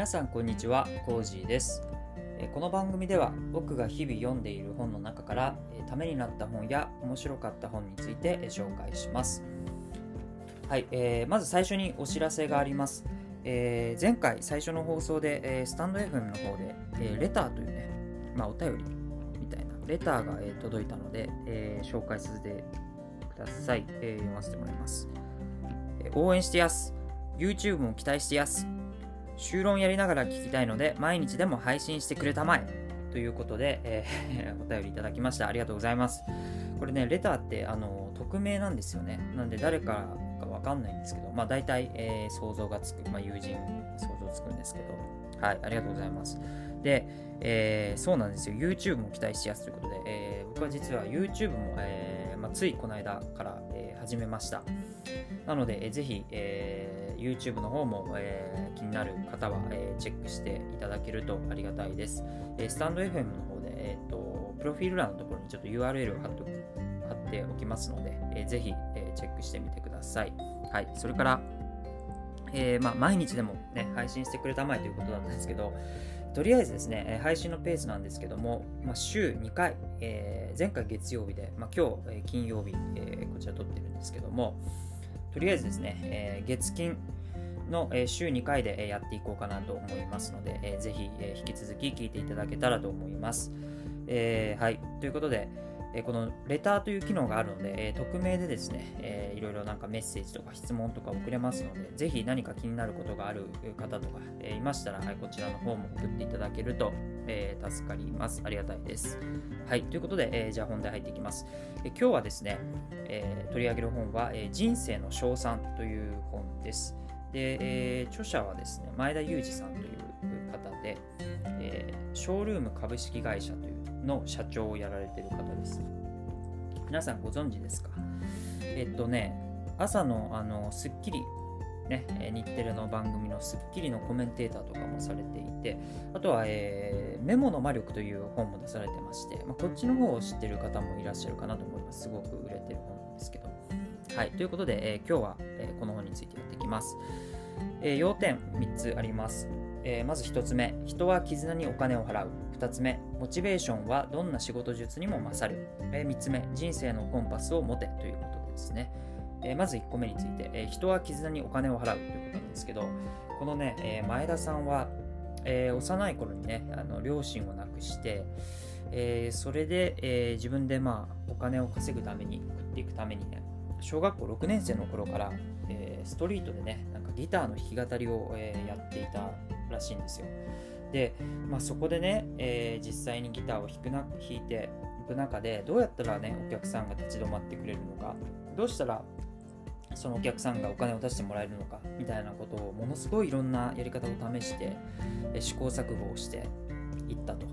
皆さんこんにちは。コージーです。この番組では僕が日々読んでいる本の中からためになった本や面白かった本について紹介します。はい、えーまず最初にお知らせがあります、えー前回最初の放送で、えースタンド FM の方で、えーレターというね、まあ、お便りみたいなレターが、え届いたので、えー紹介させてください、えー読ませてもらいます、応援してやす。YouTube も期待してやす。修論やりながら聞きたいので毎日でも配信してくれたまえ。ということで、えー お便りいただきました。ありがとうございます。これねレターってあの匿名なんですよね。なんで誰からかわかんないんですけどまあ大体、えー想像がつく、まあ、友人想像つくんですけど。はいありがとうございます。で、えーそうなんですよ。YouTube も期待しやすということで、えー僕は実は YouTube も、えーまあ、ついこの間から、えー始めました。なので、えーぜひ、えー YouTube の方も、えー気になる方は、えーチェックしていただけるとありがたいです。えースタンド FM の方で、えーと、プロフィール欄のところにちょっと URL を貼っと貼っておきますので、えーぜひ、えーチェックしてみてください。はい、それから、えーまあ、毎日でも、ね、配信してくれたまえということだったんですけど、とりあえずですね、配信のペースなんですけども、まあ、週2回、えー前回月曜日で、まあ、今日、え金曜日、えーこちら撮ってるんですけども、とりあえずですね、え月金の、え週2回で、えやっていこうかなと思いますので、えーぜひ、え引き続き聞いていただけたらと思います。えーはい。ということで、えこのレターという機能があるので、え匿名でですね、えーいろいろなんかメッセージとか質問とか送れますので、ぜひ何か気になることがある方とか、えいましたら、はい、こちらの方も送っていただけると、えー助かります。ありがたいです。はい。ということで、えーじゃあ本題入っていきます。えー今日はですね、え取り上げる本は、え人生の称賛という本です。で、え著者はですね、前田裕二さんという方で、えショールーム株式会社というの社長をやられている方です。皆さんご存知ですか？えっとね、朝のあのスッキリ、ね、日テレの番組のスッキリのコメンテーターとかもされていて、あとは、えーメモの魔力という本も出されてまして、まあ、こっちの方を知ってる方もいらっしゃるかなと思います。すごく売れてる本ですけど。はい、ということで、えー今日は、えーこの本についてやっていきます。えー要点3つあります。えーまず1つ目、人は絆にお金を払う。2つ目、モチベーションはどんな仕事術にも勝る。え3つ目、人生のコンパスを持てということですね。えーまず1個目について、えー人は絆にお金を払うということなんですけど、このね、えー前田さんは、え幼い頃にね、あの両親を亡くして、えそれで、え自分でまあお金を稼ぐために、食っていくためにね、小学校6年生の頃から、えストリートでね、なんかギターの弾き語りを、えやっていたらしいんですよ。で、まあ、そこでね、え実際にギターを弾くな弾いていく中で、どうやったらね、お客さんが立ち止まってくれるのか、どうしたらそのお客さんがお金を出してもらえるのかみたいなことをものすごいいろんなやり方を試して試行錯誤をしていったと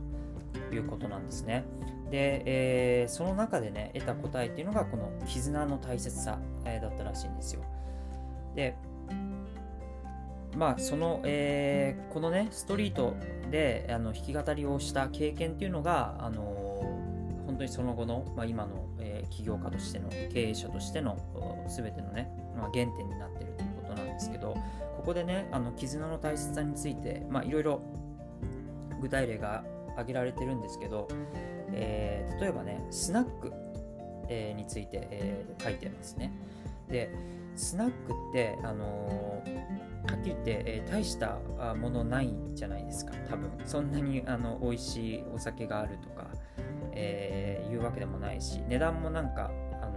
いうことなんですね。で、えーその中でね得た答えっていうのがこの絆の大切さ、えーだったらしいんですよ。でまあその、えーこのねストリートであの弾き語りをした経験っていうのがあの本当にその後の、まあ、今の、ー起業家としての経営者としての全てのね、まあ、原点になっているということなんですけどここでねあの絆の大切さについていろいろ具体例が挙げられてるんですけど、えー例えばねスナック、えーについて、えー書いてますね。でスナックってあのはっきり言って、えー大したものないじゃないですか多分。そんなにあの美味しいお酒があるとか、えーいうわけでもないし値段もなんか、あの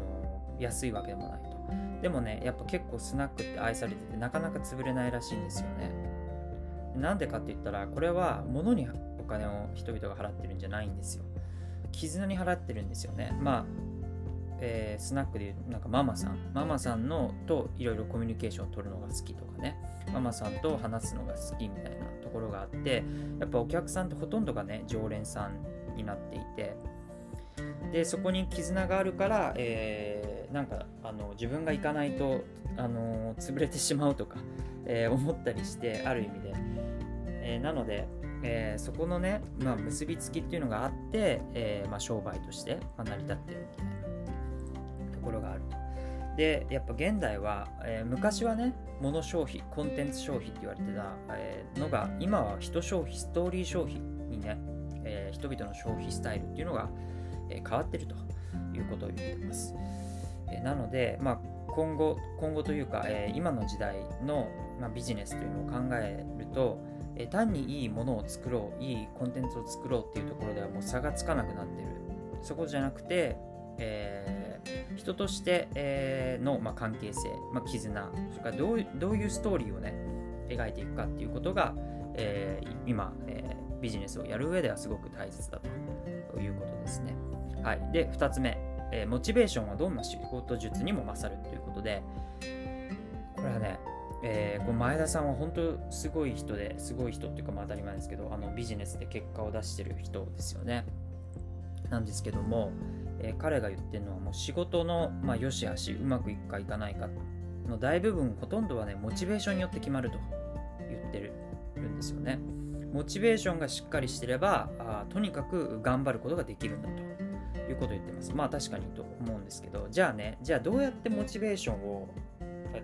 ー安いわけでもないと。でもねやっぱ結構スナックって愛されててなかなか潰れないらしいんですよね。なんでかって言ったらこれは物にお金を人々が払ってるんじゃないんですよ。絆に払ってるんですよね。まあえースナックでいうなんかママさん。ママさんのといろいろコミュニケーションを取るのが好きとかね。ママさんと話すのが好きみたいなところがあってやっぱお客さんってほとんどがね常連さんになっていてでそこに絆があるから、えーなんかあの自分が行かないと、あの潰れてしまうとか、えー思ったりしてある意味で、えーなので、えそこのね、まあ、結びつきっていうのがあって、えまあ、商売として、ま、成り立ってるみたいなところがあると。でやっぱ現代は、え、昔はね物消費コンテンツ消費って言われてた、え、のが今は人消費ストーリー消費にね、えー、人々の消費スタイルっていうのが、え変わってるということを言ってます、えなので、まあ、今後今後というか、え今の時代の、まあ、ビジネスというのを考えると、え単にいいものを作ろういいコンテンツを作ろうっていうところではもう差がつかなくなってる。そこじゃなくて、えー、人として、えー、の、まあ、関係性、まあ、絆それからどうどういうストーリーをね描いていくかっていうことが、えー、今、え、ビジネスをやる上ではすごく大切だということですね。はい、で2つ目、えー、モチベーションはどんな仕事術にも勝るということでこれはねえー、こう前田さんは本当すごい人ですごい人っていうかまあ当たり前ですけどあのビジネスで結果を出してる人ですよね。なんですけども、えー、彼が言ってるのはもう仕事の、まあ、良し悪しうまくいくかいかないかの大部分ほとんどはねモチベーションによって決まると言ってるんですよね。モチベーションがしっかりしてればあとにかく頑張ることができるんだということを言ってますまあ確かにと思うんですけどじゃあねじゃあどうやってモチベーションを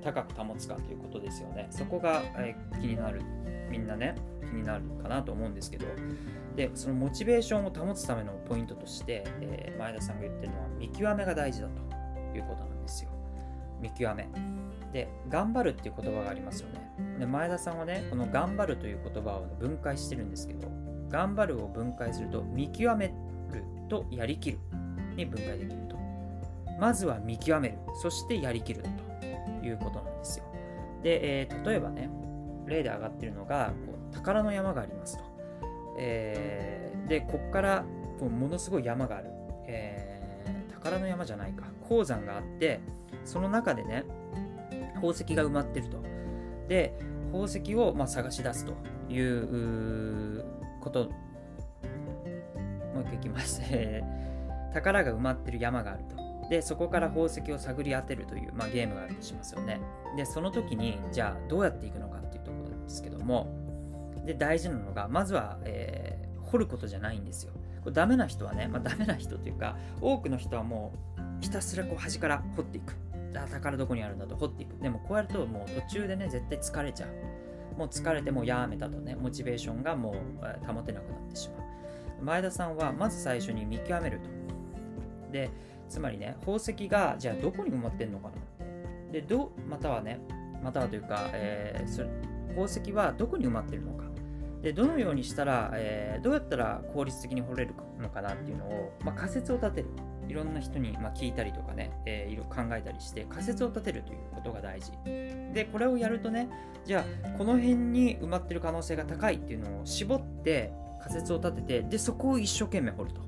高く保つかということですよね。そこが、え気になる、みんなね、気になるかなと思うんですけど、で、そのモチベーションを保つためのポイントとして、えー、前田さんが言ってるのは、見極めが大事だということなんですよ。見極め。で、頑張るっていう言葉がありますよね。で、前田さんはね、この頑張るという言葉を分解してるんですけど、頑張るを分解すると、見極めるとやりきるに分解できると。まずは見極める、そしてやりきると。いうことなんですよ。で、えー、例えばね、例で上がってるのが、こう宝の山がありますと。えー、で、こっからこうものすごい山がある。えー、宝の山じゃないか。鉱山があって、その中でね、宝石が埋まってると。で、宝石をまあ探し出すということ、もう一回いきます。宝が埋まってる山があると。でそこから宝石を探り当てるという、まあ、ゲームがあるとしますよねでその時にじゃあどうやっていくのかっていうところなんですけどもで大事なのがまずは、えー、掘ることじゃないんですよこれダメな人はね、まあ、ダメな人というか多くの人はもうひたすらこう端から掘っていく宝どこにあるんだと掘っていくでもこうやるともう途中でね絶対疲れちゃうもう疲れてもうやめたとねモチベーションがもう保てなくなってしまう前田さんはまず最初に見極めるとでつまりね、宝石がじゃあどこに埋まってんのかな。で、ど、またはね、またはというか、えー、それ宝石はどこに埋まってるのか。で、どのようにしたら、えー、どうやったら効率的に掘れるのかなっていうのを、まあ、仮説を立てる。いろんな人に、まあ、聞いたりとかね、えー、いろ考えたりして仮説を立てるということが大事。で、これをやるとね、じゃあこの辺に埋まってる可能性が高いっていうのを絞って仮説を立てて、で、そこを一生懸命掘ると。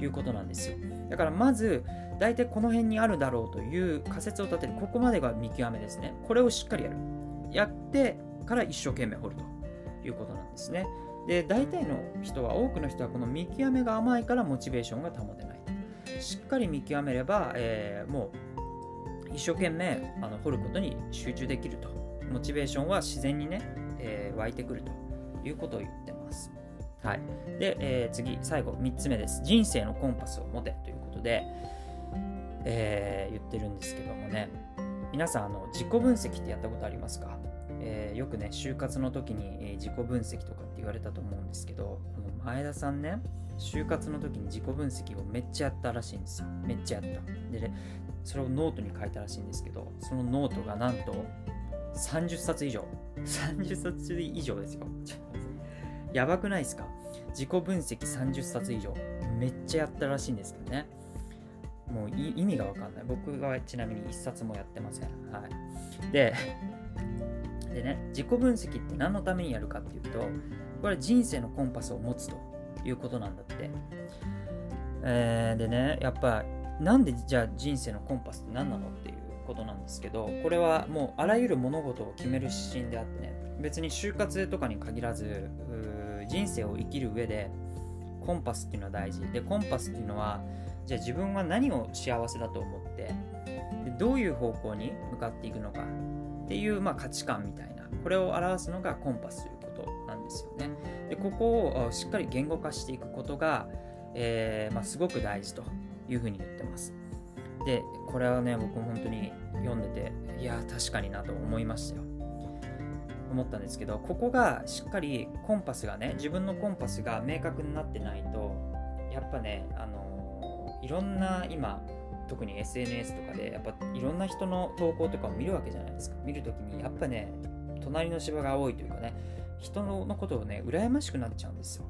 いうことなんですよ。だからまず、大体この辺にあるだろうという仮説を立てる。ここまでが見極めですね。これをしっかりやる。やってから一生懸命掘るということなんですね。で、大体の人は、多くの人はこの見極めが甘いからモチベーションが保てない。しっかり見極めれば、えー、もう一生懸命あの掘ることに集中できると。モチベーションは自然にね、えー、湧いてくるということを言ってます。はい。で、えー、次、最後、3つ目です。人生のコンパスを持てということで、え、言ってるんですけどもね、皆さん、あの自己分析ってやったことありますか、え、よくね、就活の時に、自己分析とか言われたと思うんですけど、前田さんね、就活の時に自己分析をめっちゃやったらしいんですよ。めっちゃやった。で、ね、それをノートに書いたらしいんですけど、そのノートがなんと30冊以上。30冊以上ですよ。やばくないですか？自己分析30冊以上。めっちゃやったらしいんですけどね。もう意味がわかんない。僕はちなみに1冊もやってません。はい。で、でね、自己分析って何のためにやるかっていうと、これ人生のコンパスを持つということなんだって。えー、でね、やっぱ、なんでじゃあ人生のコンパスって何なのっていうことなんですけど、これはもうあらゆる物事を決める指針であってね、別に就活とかに限らず、人生を生きる上でコンパスっていうのは大事でコンパスっていうのはじゃあ自分は何を幸せだと思ってでどういう方向に向かっていくのかっていう、まあ、価値観みたいなこれを表すのがコンパスということなんですよね。でここをしっかり言語化していくことが、えー、まあ、すごく大事というふうに言ってます。でこれはね僕も本当に読んでていや確かになと思いましたよ。思ったんですけどここがしっかりコンパスがね自分のコンパスが明確になってないとやっぱねあのいろんな今特に SNS とかでやっぱいろんな人の投稿とかを見るわけじゃないですか。見るときにやっぱね隣の芝が多いというかね人のことをね羨ましくなっちゃうんですよ。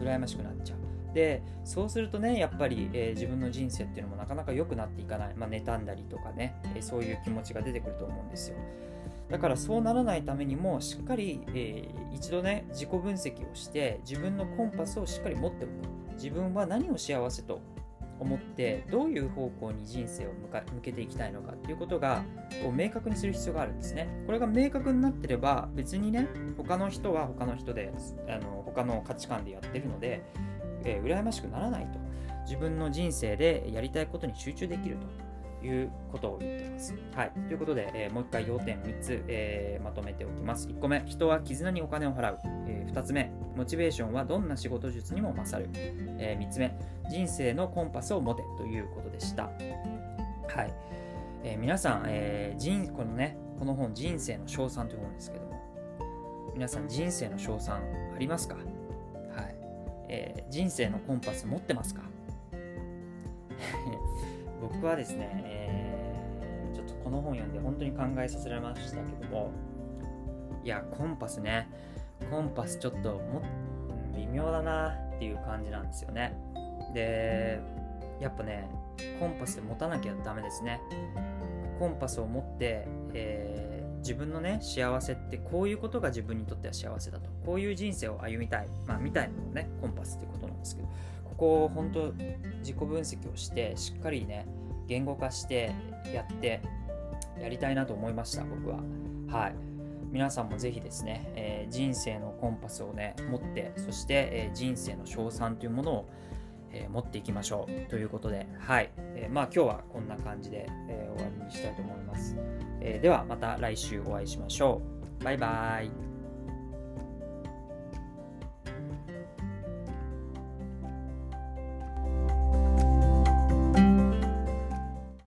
羨ましくなっちゃう。でそうするとねやっぱり、えー、自分の人生っていうのもなかなか良くなっていかない、まあ、妬んだりとかね、えー、そういう気持ちが出てくると思うんですよ。だからそうならないためにもしっかり、えー、一度ね自己分析をして自分のコンパスをしっかり持っておく。自分は何を幸せと思ってどういう方向に人生を向けていきたいのかっていうことがこう明確にする必要があるんですね。これが明確になってれば別にね他の人は他の人であの他の価値観でやってるので、えー、羨ましくならないと自分の人生でやりたいことに集中できると。いうことを言ってます。はい。ということで、えー、もう一回要点3つ、えー、まとめておきます。1個目、人は絆にお金を払う。えー、2つ目、モチベーションはどんな仕事術にも勝る。え3つ目、人生のコンパスを持てということでした。はい。え皆さん、え人このね、この本、人生の賞賛という本ですけども、皆さん、人生の賞賛ありますか？はい。え人生のコンパス持ってますか？僕はですね、えー、ちょっとこの本読んで本当に考えさせられましたけども、いや、コンパスね、コンパスちょっとも微妙だなっていう感じなんですよね。で、やっぱね、コンパス持たなきゃダメですね。コンパスを持って、えー、自分のね、幸せってこういうことが自分にとっては幸せだと。こういう人生を歩みたい。まあ、みたいなのね、コンパスってことなんですけど、ここを本当自己分析をしてしっかりね言語化してやってやりたいなと思いました僕は。はい。皆さんもぜひですね、えー、人生のコンパスをね持ってそして、えー、人生の賞賛というものを、えー、持っていきましょうということで。はい、えまあ今日はこんな感じで、え終わりにしたいと思います、えではまた来週お会いしましょう。バイバーイ。